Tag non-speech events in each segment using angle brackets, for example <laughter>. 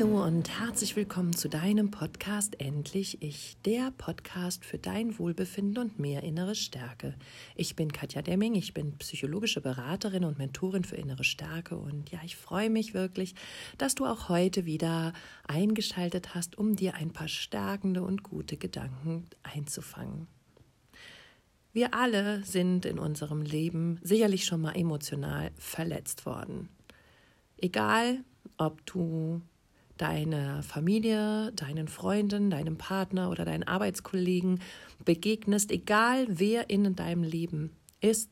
Hallo und herzlich willkommen zu deinem Podcast Endlich Ich, der Podcast für dein Wohlbefinden und mehr innere Stärke. Ich bin Katja Demming, ich bin psychologische Beraterin und Mentorin für innere Stärke und ja, ich freue mich wirklich, dass du auch heute wieder eingeschaltet hast, um dir ein paar stärkende und gute Gedanken einzufangen. Wir alle sind in unserem Leben sicherlich schon mal emotional verletzt worden. Egal, ob du deiner Familie, deinen Freunden, deinem Partner oder deinen Arbeitskollegen begegnest, egal wer in deinem Leben ist,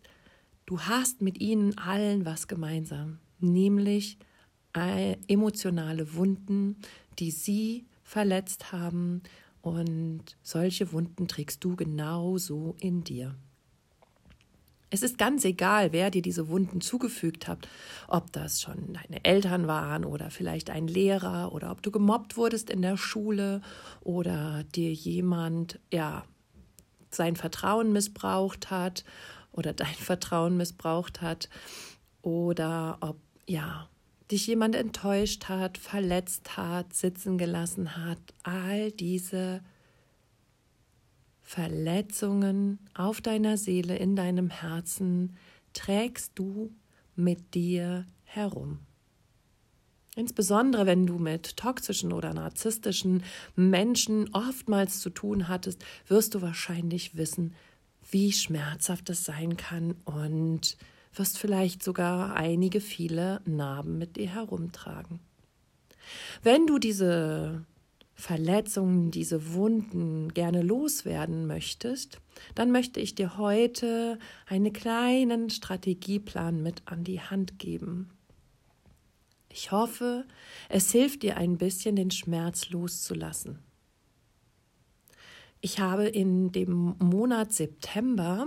du hast mit ihnen allen was gemeinsam, nämlich emotionale Wunden, die sie verletzt haben und solche Wunden trägst du genauso in dir. Es ist ganz egal, wer dir diese Wunden zugefügt hat, ob das schon deine Eltern waren oder vielleicht ein Lehrer oder ob du gemobbt wurdest in der Schule oder dir jemand, ja, sein Vertrauen missbraucht hat oder dein <laughs> Vertrauen missbraucht hat oder ob, ja, dich jemand enttäuscht hat, verletzt hat, sitzen gelassen hat. All diese Verletzungen auf deiner Seele, in deinem Herzen trägst du mit dir herum. Insbesondere wenn du mit toxischen oder narzisstischen Menschen oftmals zu tun hattest, wirst du wahrscheinlich wissen, wie schmerzhaft es sein kann und wirst vielleicht sogar einige viele Narben mit dir herumtragen. Wenn du diese Verletzungen, diese Wunden gerne loswerden möchtest, dann möchte ich dir heute einen kleinen Strategieplan mit an die Hand geben. Ich hoffe, es hilft dir ein bisschen, den Schmerz loszulassen. Ich habe in dem Monat September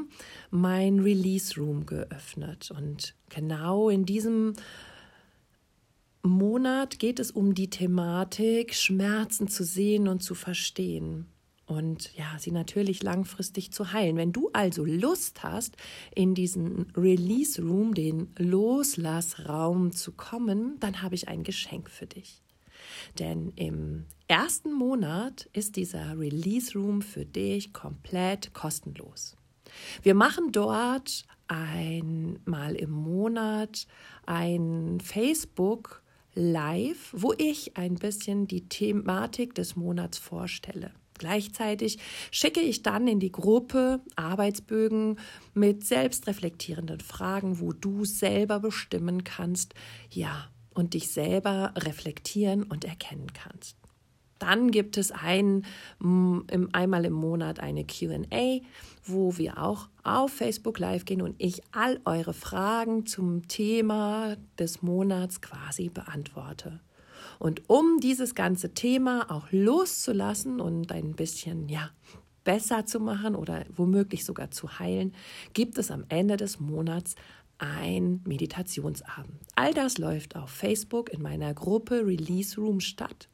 mein Release Room geöffnet und genau in diesem Monat geht es um die Thematik, Schmerzen zu sehen und zu verstehen und ja, sie natürlich langfristig zu heilen. Wenn du also Lust hast, in diesen Release Room, den Loslassraum zu kommen, dann habe ich ein Geschenk für dich. Denn im ersten Monat ist dieser Release Room für dich komplett kostenlos. Wir machen dort einmal im Monat ein Facebook live, wo ich ein bisschen die Thematik des Monats vorstelle. Gleichzeitig schicke ich dann in die Gruppe Arbeitsbögen mit selbstreflektierenden Fragen, wo du selber bestimmen kannst, ja, und dich selber reflektieren und erkennen kannst. Dann gibt es ein, einmal im Monat eine QA, wo wir auch auf Facebook Live gehen und ich all eure Fragen zum Thema des Monats quasi beantworte. Und um dieses ganze Thema auch loszulassen und ein bisschen, ja, besser zu machen oder womöglich sogar zu heilen, gibt es am Ende des Monats ein Meditationsabend. All das läuft auf Facebook in meiner Gruppe Release Room statt.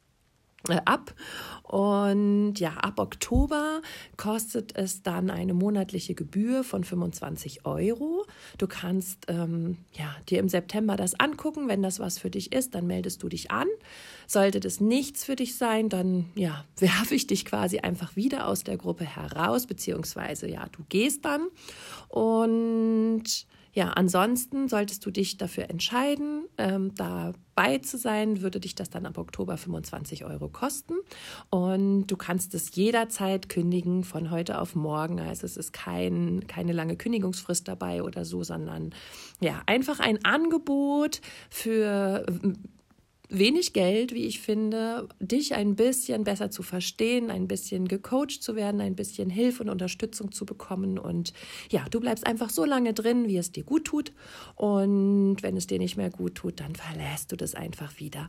Äh, ab. Und ja, ab Oktober kostet es dann eine monatliche Gebühr von 25 Euro. Du kannst ähm, ja, dir im September das angucken. Wenn das was für dich ist, dann meldest du dich an. Sollte das nichts für dich sein, dann ja, <laughs> werfe ich dich quasi einfach wieder aus der Gruppe heraus, beziehungsweise ja, du gehst dann. Und ja, ansonsten solltest du dich dafür entscheiden, ähm, dabei zu sein, würde dich das dann ab Oktober 25 Euro kosten. Und du kannst es jederzeit kündigen von heute auf morgen. Also es ist kein, keine lange Kündigungsfrist dabei oder so, sondern ja, einfach ein Angebot für wenig Geld, wie ich finde, dich ein bisschen besser zu verstehen, ein bisschen gecoacht zu werden, ein bisschen Hilfe und Unterstützung zu bekommen. Und ja, du bleibst einfach so lange drin, wie es dir gut tut. Und wenn es dir nicht mehr gut tut, dann verlässt du das einfach wieder.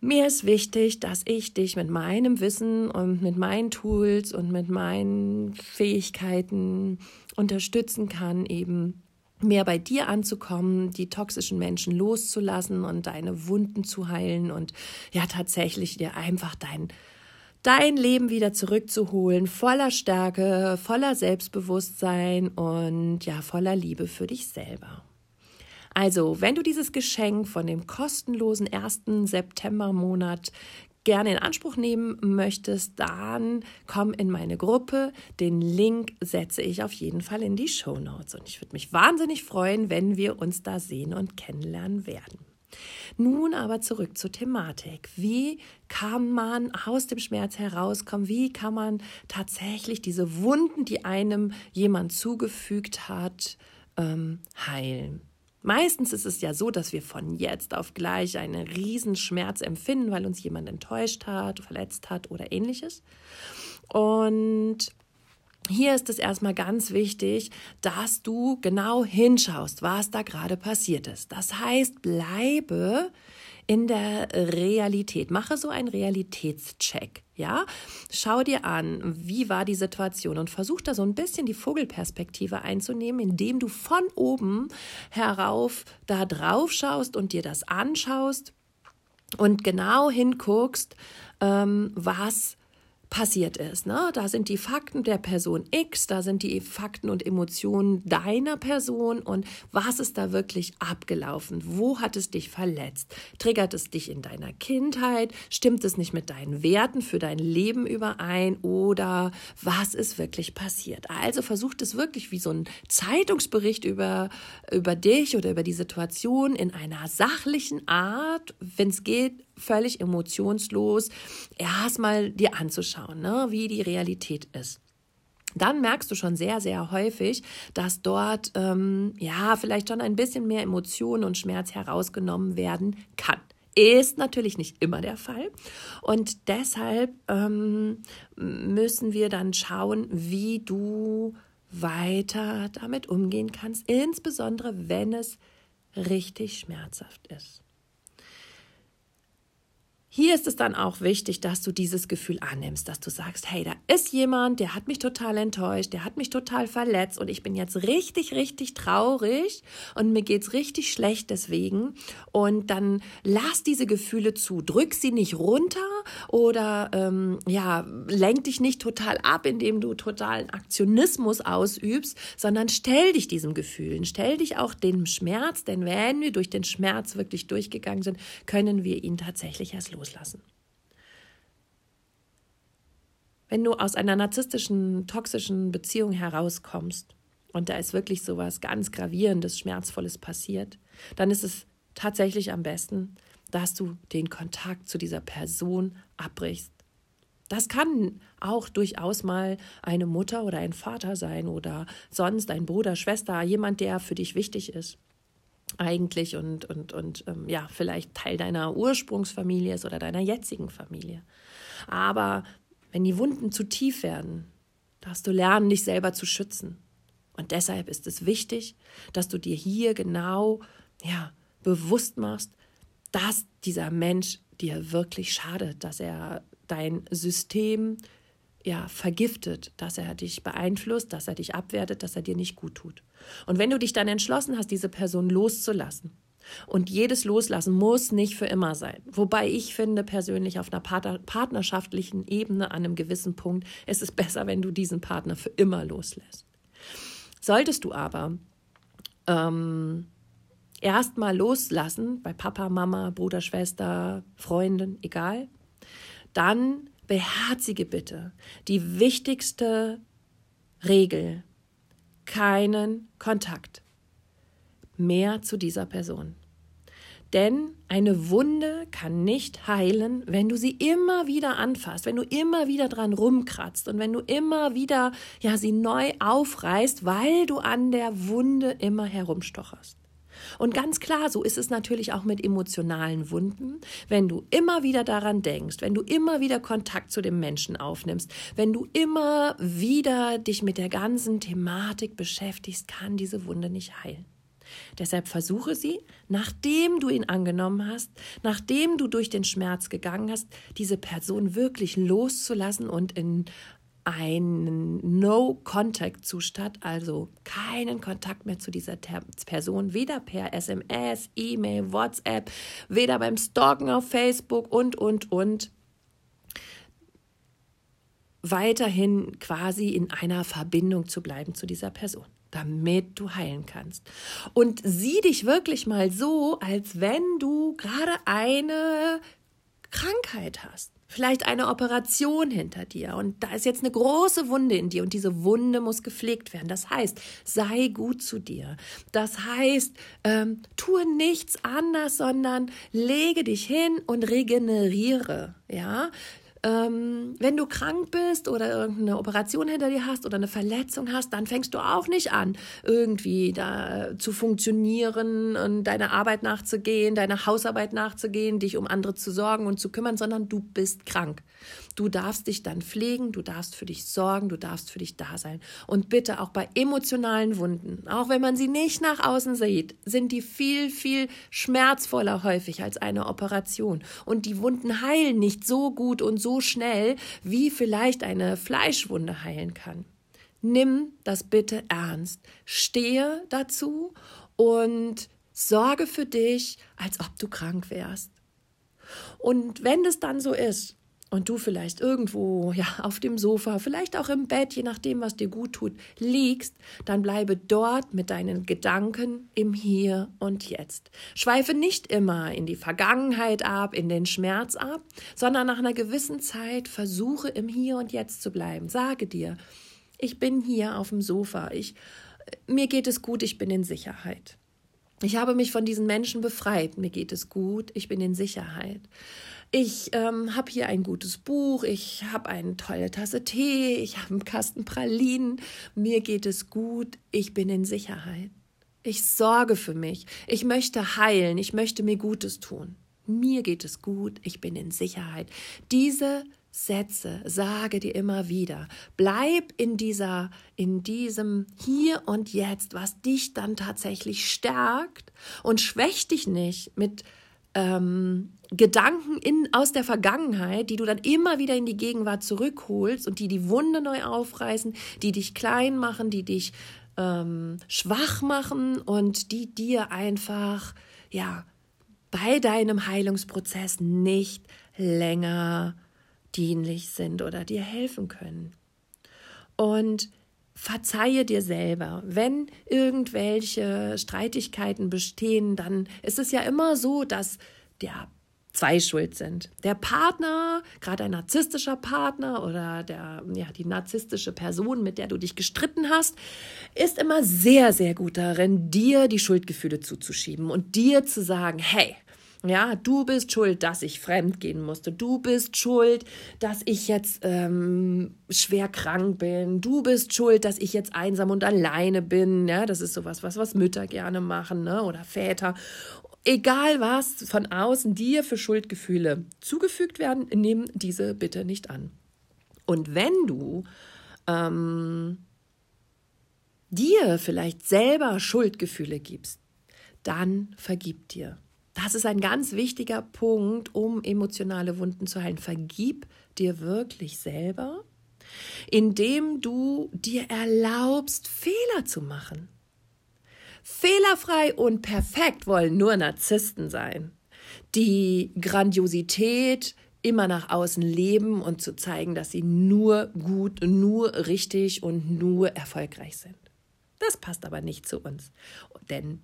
Mir ist wichtig, dass ich dich mit meinem Wissen und mit meinen Tools und mit meinen Fähigkeiten unterstützen kann, eben mehr bei dir anzukommen, die toxischen Menschen loszulassen und deine Wunden zu heilen und ja tatsächlich dir einfach dein dein Leben wieder zurückzuholen, voller Stärke, voller Selbstbewusstsein und ja, voller Liebe für dich selber. Also, wenn du dieses Geschenk von dem kostenlosen ersten Septembermonat gerne in Anspruch nehmen möchtest, dann komm in meine Gruppe. Den Link setze ich auf jeden Fall in die Show Notes. Und ich würde mich wahnsinnig freuen, wenn wir uns da sehen und kennenlernen werden. Nun aber zurück zur Thematik. Wie kann man aus dem Schmerz herauskommen? Wie kann man tatsächlich diese Wunden, die einem jemand zugefügt hat, ähm, heilen? Meistens ist es ja so, dass wir von jetzt auf gleich einen Riesenschmerz empfinden, weil uns jemand enttäuscht hat, verletzt hat oder ähnliches. Und hier ist es erstmal ganz wichtig, dass du genau hinschaust, was da gerade passiert ist. Das heißt, bleibe in der Realität. Mache so einen Realitätscheck. Ja, schau dir an, wie war die Situation und versuch da so ein bisschen die Vogelperspektive einzunehmen, indem du von oben herauf da drauf schaust und dir das anschaust und genau hinguckst, ähm, was passiert ist. Ne? Da sind die Fakten der Person X, da sind die Fakten und Emotionen deiner Person und was ist da wirklich abgelaufen? Wo hat es dich verletzt? Triggert es dich in deiner Kindheit? Stimmt es nicht mit deinen Werten für dein Leben überein? Oder was ist wirklich passiert? Also versucht es wirklich wie so ein Zeitungsbericht über, über dich oder über die Situation in einer sachlichen Art, wenn es geht, völlig emotionslos erstmal dir anzuschauen, ne, wie die Realität ist dann merkst du schon sehr, sehr häufig, dass dort ähm, ja vielleicht schon ein bisschen mehr Emotion und Schmerz herausgenommen werden kann. Ist natürlich nicht immer der Fall. Und deshalb ähm, müssen wir dann schauen, wie du weiter damit umgehen kannst, insbesondere wenn es richtig schmerzhaft ist. Hier ist es dann auch wichtig, dass du dieses Gefühl annimmst, dass du sagst, hey, da ist jemand, der hat mich total enttäuscht, der hat mich total verletzt und ich bin jetzt richtig, richtig traurig und mir geht's richtig schlecht deswegen. Und dann lass diese Gefühle zu, drück sie nicht runter oder ähm, ja, lenk dich nicht total ab, indem du totalen Aktionismus ausübst, sondern stell dich diesem Gefühlen, stell dich auch dem Schmerz, denn wenn wir durch den Schmerz wirklich durchgegangen sind, können wir ihn tatsächlich erst loslassen. Wenn du aus einer narzisstischen, toxischen Beziehung herauskommst und da ist wirklich so was ganz gravierendes, schmerzvolles passiert, dann ist es tatsächlich am besten, dass du den Kontakt zu dieser Person abbrichst. Das kann auch durchaus mal eine Mutter oder ein Vater sein oder sonst ein Bruder, Schwester, jemand, der für dich wichtig ist eigentlich und, und, und ähm, ja, vielleicht Teil deiner Ursprungsfamilie ist oder deiner jetzigen Familie. Aber wenn die Wunden zu tief werden, darfst du lernen, dich selber zu schützen. Und deshalb ist es wichtig, dass du dir hier genau ja, bewusst machst, dass dieser Mensch dir wirklich schadet, dass er dein System ja, vergiftet, dass er dich beeinflusst, dass er dich abwertet, dass er dir nicht gut tut. Und wenn du dich dann entschlossen hast, diese Person loszulassen, und jedes Loslassen muss nicht für immer sein. Wobei ich finde persönlich auf einer partnerschaftlichen Ebene an einem gewissen Punkt ist es besser, wenn du diesen Partner für immer loslässt. Solltest du aber ähm, erstmal loslassen, bei Papa, Mama, Bruder, Schwester, Freundin, egal, dann beherzige bitte die wichtigste Regel. Keinen Kontakt mehr zu dieser Person. Denn eine Wunde kann nicht heilen, wenn du sie immer wieder anfasst, wenn du immer wieder dran rumkratzt und wenn du immer wieder ja sie neu aufreißt, weil du an der Wunde immer herumstocherst. Und ganz klar, so ist es natürlich auch mit emotionalen Wunden. Wenn du immer wieder daran denkst, wenn du immer wieder Kontakt zu dem Menschen aufnimmst, wenn du immer wieder dich mit der ganzen Thematik beschäftigst, kann diese Wunde nicht heilen. Deshalb versuche sie, nachdem du ihn angenommen hast, nachdem du durch den Schmerz gegangen hast, diese Person wirklich loszulassen und in einen No-Contact-Zustand, also keinen Kontakt mehr zu dieser Person, weder per SMS, E-Mail, WhatsApp, weder beim Stalken auf Facebook und, und, und. Weiterhin quasi in einer Verbindung zu bleiben zu dieser Person. damit du heilen kannst. Und sieh dich wirklich mal so, als wenn du gerade eine Krankheit hast. Vielleicht eine Operation hinter dir und da ist jetzt eine große Wunde in dir und diese Wunde muss gepflegt werden. Das heißt, sei gut zu dir. Das heißt, ähm, tue nichts anders, sondern lege dich hin und regeneriere. Ja, ähm, wenn du krank bist oder irgendeine Operation hinter dir hast oder eine Verletzung hast, dann fängst du auch nicht an, irgendwie da zu funktionieren und deiner Arbeit nachzugehen, deiner Hausarbeit nachzugehen, dich um andere zu sorgen und zu kümmern, sondern du bist krank. Du darfst dich dann pflegen, du darfst für dich sorgen, du darfst für dich da sein. Und bitte auch bei emotionalen Wunden, auch wenn man sie nicht nach außen sieht, sind die viel, viel schmerzvoller häufig als eine Operation. Und die Wunden heilen nicht so gut und so schnell, wie vielleicht eine Fleischwunde heilen kann. Nimm das bitte ernst. Stehe dazu und sorge für dich, als ob du krank wärst. Und wenn es dann so ist, und du vielleicht irgendwo, ja, auf dem Sofa, vielleicht auch im Bett, je nachdem, was dir gut tut, liegst, dann bleibe dort mit deinen Gedanken im Hier und Jetzt. Schweife nicht immer in die Vergangenheit ab, in den Schmerz ab, sondern nach einer gewissen Zeit versuche im Hier und Jetzt zu bleiben. Sage dir, ich bin hier auf dem Sofa, ich, mir geht es gut, ich bin in Sicherheit. Ich habe mich von diesen Menschen befreit, mir geht es gut, ich bin in Sicherheit ich ähm, habe hier ein gutes Buch, ich habe eine tolle Tasse Tee, ich habe einen Kasten Pralinen, mir geht es gut, ich bin in Sicherheit. Ich sorge für mich, ich möchte heilen, ich möchte mir Gutes tun. Mir geht es gut, ich bin in Sicherheit. Diese Sätze sage dir immer wieder. Bleib in dieser, in diesem Hier und Jetzt, was dich dann tatsächlich stärkt und schwächt dich nicht mit ähm, Gedanken in, aus der Vergangenheit, die du dann immer wieder in die Gegenwart zurückholst und die die Wunde neu aufreißen, die dich klein machen, die dich ähm, schwach machen und die dir einfach, ja, bei deinem Heilungsprozess nicht länger dienlich sind oder dir helfen können. Und verzeihe dir selber. Wenn irgendwelche Streitigkeiten bestehen, dann ist es ja immer so, dass der zwei schuld sind. Der Partner, gerade ein narzisstischer Partner oder der, ja, die narzisstische Person, mit der du dich gestritten hast, ist immer sehr, sehr gut darin, dir die Schuldgefühle zuzuschieben und dir zu sagen, hey, ja, du bist schuld, dass ich fremd gehen musste. Du bist schuld, dass ich jetzt ähm, schwer krank bin. Du bist schuld, dass ich jetzt einsam und alleine bin. Ja, das ist sowas, was, was Mütter gerne machen, ne? Oder Väter. Egal was von außen dir für Schuldgefühle zugefügt werden, nimm diese bitte nicht an. Und wenn du ähm, dir vielleicht selber Schuldgefühle gibst, dann vergib dir. Das ist ein ganz wichtiger Punkt, um emotionale Wunden zu heilen. Vergib dir wirklich selber, indem du dir erlaubst, Fehler zu machen. Fehlerfrei und perfekt wollen nur Narzissten sein, die Grandiosität immer nach außen leben und zu zeigen, dass sie nur gut, nur richtig und nur erfolgreich sind. Das passt aber nicht zu uns, denn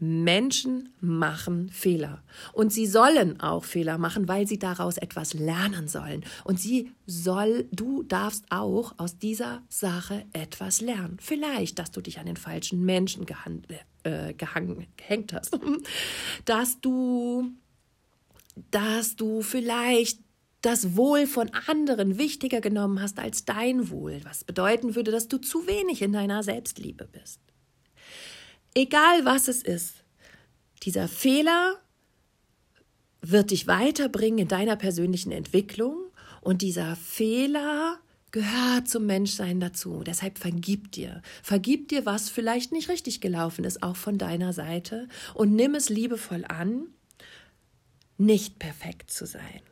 Menschen machen Fehler und sie sollen auch Fehler machen, weil sie daraus etwas lernen sollen. Und sie soll, du darfst auch aus dieser Sache etwas lernen. Vielleicht, dass du dich an den falschen Menschen äh, gehängt hast, <laughs> dass du, dass du vielleicht das Wohl von anderen wichtiger genommen hast als dein Wohl, was bedeuten würde, dass du zu wenig in deiner Selbstliebe bist. Egal was es ist, dieser Fehler wird dich weiterbringen in deiner persönlichen Entwicklung und dieser Fehler gehört zum Menschsein dazu. Deshalb vergib dir. Vergib dir, was vielleicht nicht richtig gelaufen ist, auch von deiner Seite und nimm es liebevoll an, nicht perfekt zu sein.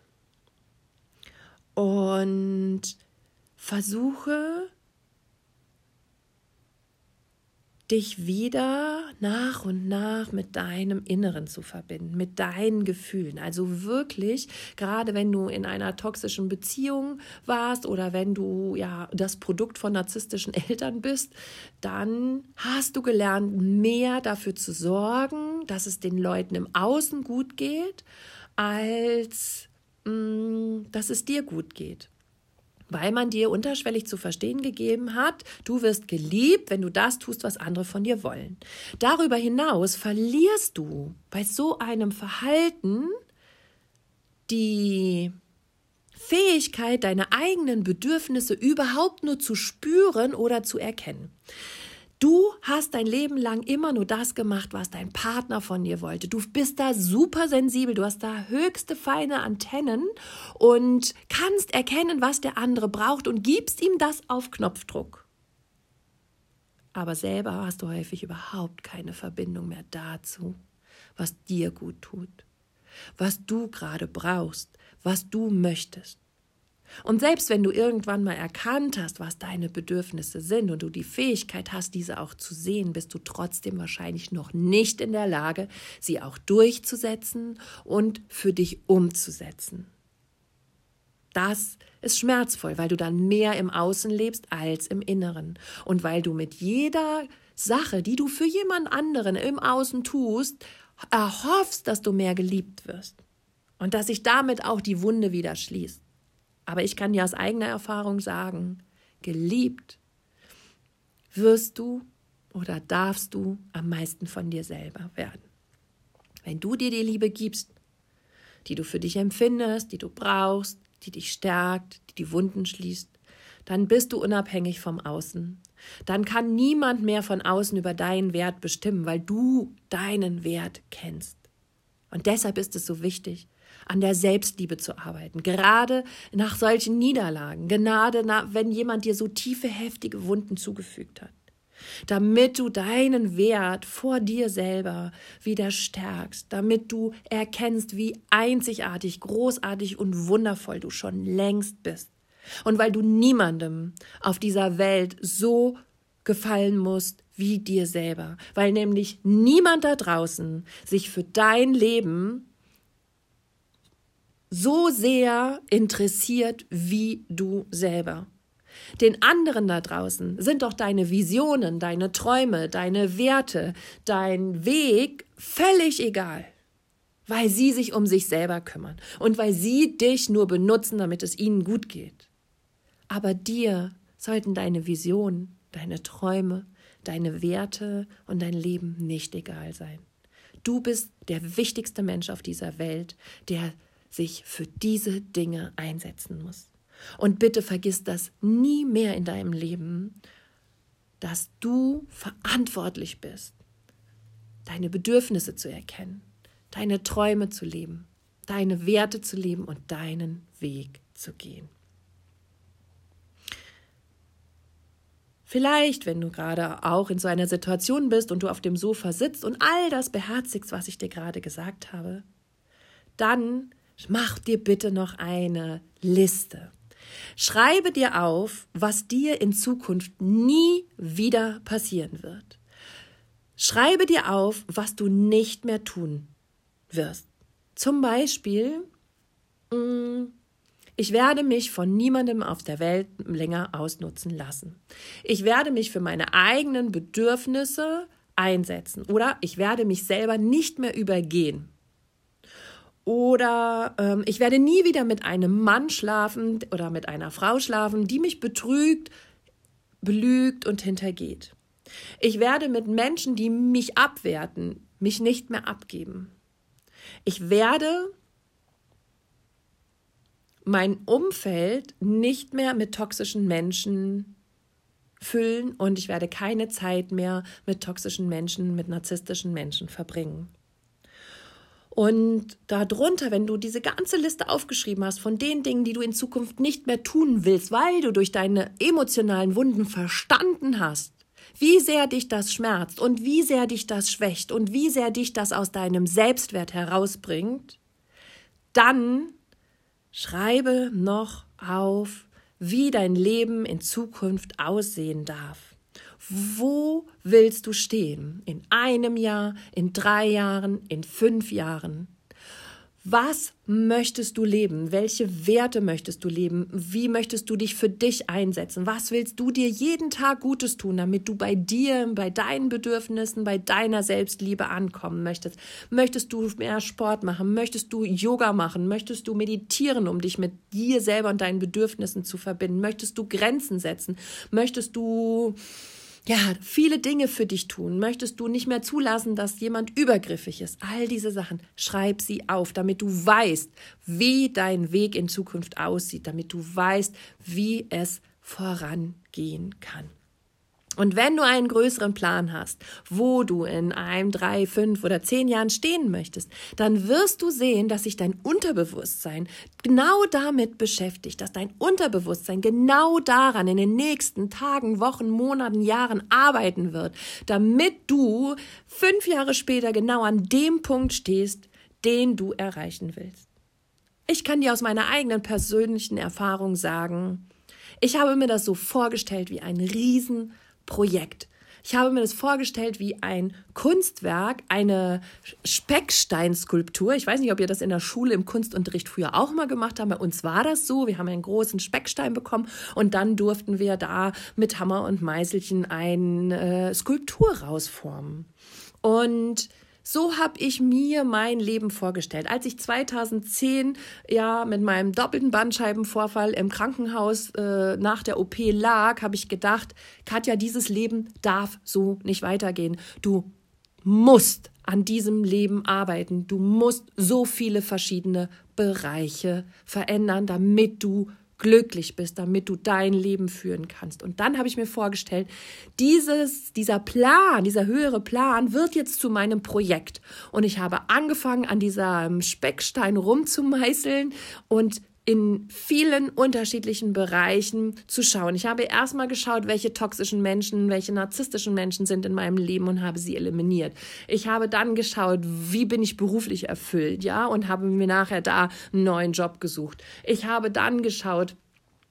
Und versuche dich wieder nach und nach mit deinem Inneren zu verbinden, mit deinen Gefühlen. Also wirklich, gerade wenn du in einer toxischen Beziehung warst oder wenn du ja das Produkt von narzisstischen <laughs> Eltern bist, dann hast du gelernt, mehr dafür zu sorgen, dass es den Leuten im Außen gut geht, als mh, mm, dass es dir gut geht weil man dir unterschwellig zu verstehen gegeben hat, du wirst geliebt, wenn du das tust, was andere von dir wollen. Darüber hinaus verlierst du bei so einem Verhalten die Fähigkeit, deine eigenen Bedürfnisse überhaupt nur zu spüren oder zu erkennen. Du hast dein Leben lang immer nur das gemacht, was dein Partner von dir wollte. Du bist da super sensibel, du hast da höchste feine Antennen und kannst erkennen, was der andere braucht und gibst ihm das auf Knopfdruck. Aber selber hast du häufig überhaupt keine Verbindung mehr dazu, was dir gut tut, was du gerade brauchst, was du möchtest. Und selbst wenn du irgendwann mal erkannt hast, was deine Bedürfnisse sind und du die Fähigkeit hast, diese auch zu sehen, bist du trotzdem wahrscheinlich noch nicht in der Lage, sie auch durchzusetzen und für dich umzusetzen. Das ist schmerzvoll, weil du dann mehr im Außen lebst als im Inneren und weil du mit jeder Sache, die du für jemand anderen im Außen tust, erhoffst, dass du mehr geliebt wirst und dass sich damit auch die Wunde wieder schließt. Aber ich kann dir aus eigener Erfahrung sagen, geliebt wirst du oder darfst du am meisten von dir selber werden. Wenn du dir die Liebe gibst, die du für dich empfindest, die du brauchst, die dich stärkt, die die Wunden schließt, dann bist du unabhängig vom Außen. Dann kann niemand mehr von außen über deinen Wert bestimmen, weil du deinen Wert kennst. Und deshalb ist es so wichtig, an der Selbstliebe zu arbeiten, gerade nach solchen Niederlagen, gerade wenn jemand dir so tiefe, heftige Wunden zugefügt hat, damit du deinen Wert vor dir selber wieder stärkst, damit du erkennst, wie einzigartig, großartig und wundervoll du schon längst bist. Und weil du niemandem auf dieser Welt so gefallen musst wie dir selber, weil nämlich niemand da draußen sich für dein Leben so sehr interessiert wie du selber. Den anderen da draußen sind doch deine Visionen, deine Träume, deine Werte, dein Weg völlig egal, weil sie sich um sich selber kümmern und weil sie dich nur benutzen, damit es ihnen gut geht. Aber dir sollten deine Visionen, deine Träume, deine Werte und dein Leben nicht egal sein. Du bist der wichtigste Mensch auf dieser Welt, der sich für diese Dinge einsetzen muss. Und bitte vergiss das nie mehr in deinem Leben, dass du verantwortlich bist, deine Bedürfnisse zu erkennen, deine Träume zu leben, deine Werte zu leben und deinen Weg zu gehen. Vielleicht, wenn du gerade auch in so einer Situation bist und du auf dem Sofa sitzt und all das beherzigst, was ich dir gerade gesagt habe, dann Mach dir bitte noch eine Liste. Schreibe dir auf, was dir in Zukunft nie wieder passieren wird. Schreibe dir auf, was du nicht mehr tun wirst. Zum Beispiel, mm, ich werde mich von niemandem auf der Welt länger ausnutzen lassen. Ich werde mich für meine eigenen Bedürfnisse einsetzen oder ich werde mich selber nicht mehr übergehen. Oder ähm, ich werde nie wieder mit einem Mann schlafen oder mit einer Frau schlafen, die mich betrügt, belügt und hintergeht. Ich werde mit Menschen, die mich abwerten, mich nicht mehr abgeben. Ich werde mein Umfeld nicht mehr mit toxischen Menschen füllen und ich werde keine Zeit mehr mit toxischen Menschen, mit narzisstischen Menschen verbringen. Und darunter, wenn du diese ganze Liste aufgeschrieben hast von den Dingen, die du in Zukunft nicht mehr tun willst, weil du durch deine emotionalen Wunden verstanden hast, wie sehr dich das schmerzt und wie sehr dich das schwächt und wie sehr dich das aus deinem Selbstwert herausbringt, dann schreibe noch auf, wie dein Leben in Zukunft aussehen darf Wo willst du stehen? In einem Jahr, in drei Jahren, in fünf Jahren? Was möchtest du leben? Welche Werte möchtest du leben? Wie möchtest du dich für dich einsetzen? Was willst du dir jeden Tag Gutes tun, damit du bei dir, bei deinen Bedürfnissen, bei deiner Selbstliebe ankommen möchtest? Möchtest du mehr Sport machen? Möchtest du Yoga machen? Möchtest du meditieren, um dich mit dir selber und deinen Bedürfnissen zu verbinden? Möchtest du Grenzen setzen? Möchtest du ja, viele Dinge für dich tun? Möchtest du nicht mehr zulassen, dass jemand übergriffig ist? All diese Sachen, schreib sie auf, damit du weißt, wie dein Weg in Zukunft aussieht, damit du weißt, wie es vorangehen kann. Und wenn du einen größeren Plan hast, wo du in einem, drei, fünf oder zehn Jahren stehen möchtest, dann wirst du sehen, dass sich dein Unterbewusstsein genau damit beschäftigt, dass dein Unterbewusstsein genau daran in den nächsten Tagen, Wochen, Monaten, Jahren arbeiten wird, damit du fünf Jahre später genau an dem Punkt stehst, den du erreichen willst. Ich kann dir aus meiner eigenen persönlichen Erfahrung sagen, ich habe mir das so vorgestellt wie ein riesen Projekt. Ich habe mir das vorgestellt wie ein Kunstwerk, eine Specksteinskulptur. Ich weiß nicht, ob ihr das in der Schule im Kunstunterricht früher auch mal gemacht habt. Bei uns war das so. Wir haben einen großen Speckstein bekommen und dann durften wir da mit Hammer und Meißelchen eine äh, Skulptur rausformen. Und so habe ich mir mein Leben vorgestellt. Als ich 2010 ja mit meinem doppelten Bandscheibenvorfall im Krankenhaus äh, nach der OP lag, habe ich gedacht, Katja, dieses Leben darf so nicht weitergehen. Du musst an diesem Leben arbeiten. Du musst so viele verschiedene Bereiche verändern, damit du glücklich bist, damit du dein Leben führen kannst. Und dann habe ich mir vorgestellt, dieses, dieser Plan, dieser höhere Plan wird jetzt zu meinem Projekt. Und ich habe angefangen, an diesem Speckstein rumzumeißeln und in vielen unterschiedlichen Bereichen zu schauen. Ich habe erstmal geschaut, welche toxischen Menschen, welche narzisstischen Menschen sind in meinem Leben und habe sie eliminiert. Ich habe dann geschaut, wie bin ich beruflich erfüllt, ja, und habe mir nachher da einen neuen Job gesucht. Ich habe dann geschaut,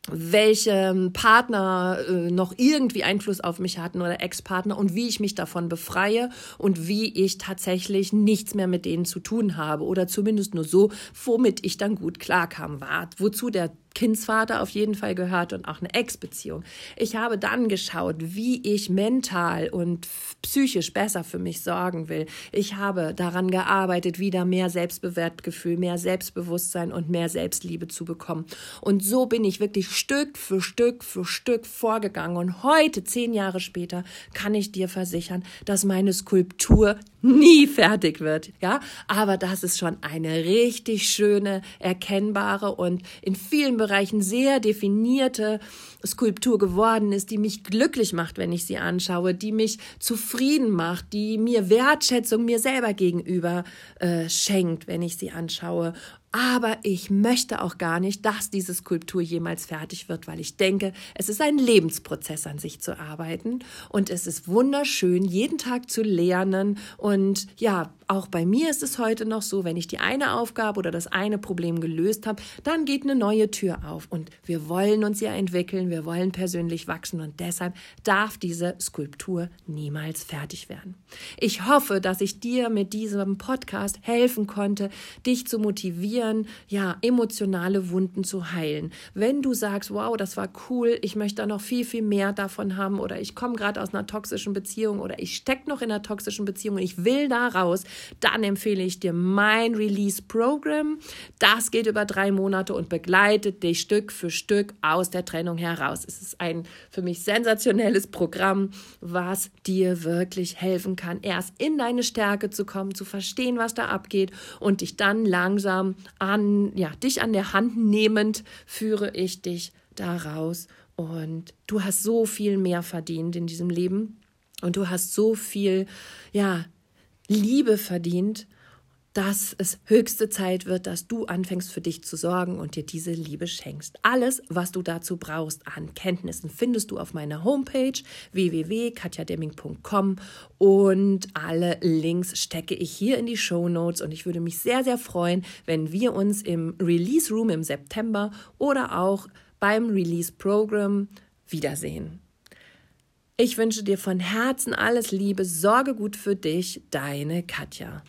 welche Partner äh, noch irgendwie Einfluss auf mich hatten oder Ex-Partner und wie ich mich davon befreie und wie ich tatsächlich nichts mehr mit denen zu tun habe oder zumindest nur so, womit ich dann gut klarkam. War, wozu der Kindsvater auf jeden Fall gehört und auch eine Ex-Beziehung. Ich habe dann geschaut, wie ich mental und psychisch besser für mich sorgen will. Ich habe daran gearbeitet, wieder mehr Selbstbewertgefühl, mehr Selbstbewusstsein und mehr Selbstliebe zu bekommen. Und so bin ich wirklich Stück für Stück für Stück vorgegangen. Und heute, zehn Jahre später, kann ich dir versichern, dass meine Skulptur nie fertig wird. Ja, aber das ist schon eine richtig schöne, erkennbare und in vielen Bereichen sehr definierte Skulptur geworden ist, die mich glücklich macht, wenn ich sie anschaue, die mich zufrieden macht, die mir Wertschätzung mir selber gegenüber äh, schenkt, wenn ich sie anschaue aber ich möchte auch gar nicht, dass diese Skulptur jemals fertig wird, weil ich denke, es ist ein Lebensprozess an sich zu arbeiten und es ist wunderschön, jeden Tag zu lernen. Und ja, auch bei mir ist es heute noch so, wenn ich die eine Aufgabe oder das eine Problem gelöst habe, dann geht eine neue Tür auf. Und wir wollen uns ja entwickeln, wir wollen persönlich wachsen und deshalb darf diese Skulptur niemals fertig werden. Ich hoffe, dass ich dir mit diesem Podcast helfen konnte, dich zu motivieren motivieren, ja, emotionale Wunden zu heilen. Wenn du sagst, wow, das war cool, ich möchte da noch viel, viel mehr davon haben oder ich komme gerade aus einer toxischen Beziehung oder ich stecke noch in einer toxischen Beziehung und ich will da raus, dann empfehle ich dir mein Release Program. Das geht über drei Monate und begleitet dich Stück für Stück aus der Trennung heraus. Es ist ein für mich sensationelles Programm, was dir wirklich helfen kann, erst in deine Stärke zu kommen, zu verstehen, was da abgeht und dich dann langsam an, ja, dich an der Hand nehmend führe ich dich da raus. Und du hast so viel mehr verdient in diesem Leben. Und du hast so viel, ja, Liebe verdient dass es höchste Zeit wird, dass du anfängst für dich zu sorgen und dir diese Liebe schenkst. Alles, was du dazu brauchst an Kenntnissen, findest du auf meiner Homepage www.katjademming.com und alle Links stecke ich hier in die Show Notes und ich würde mich sehr, sehr freuen, wenn wir uns im Release Room im September oder auch beim Release Program wiedersehen. Ich wünsche dir von Herzen alles Liebe, sorge gut für dich, deine Katja.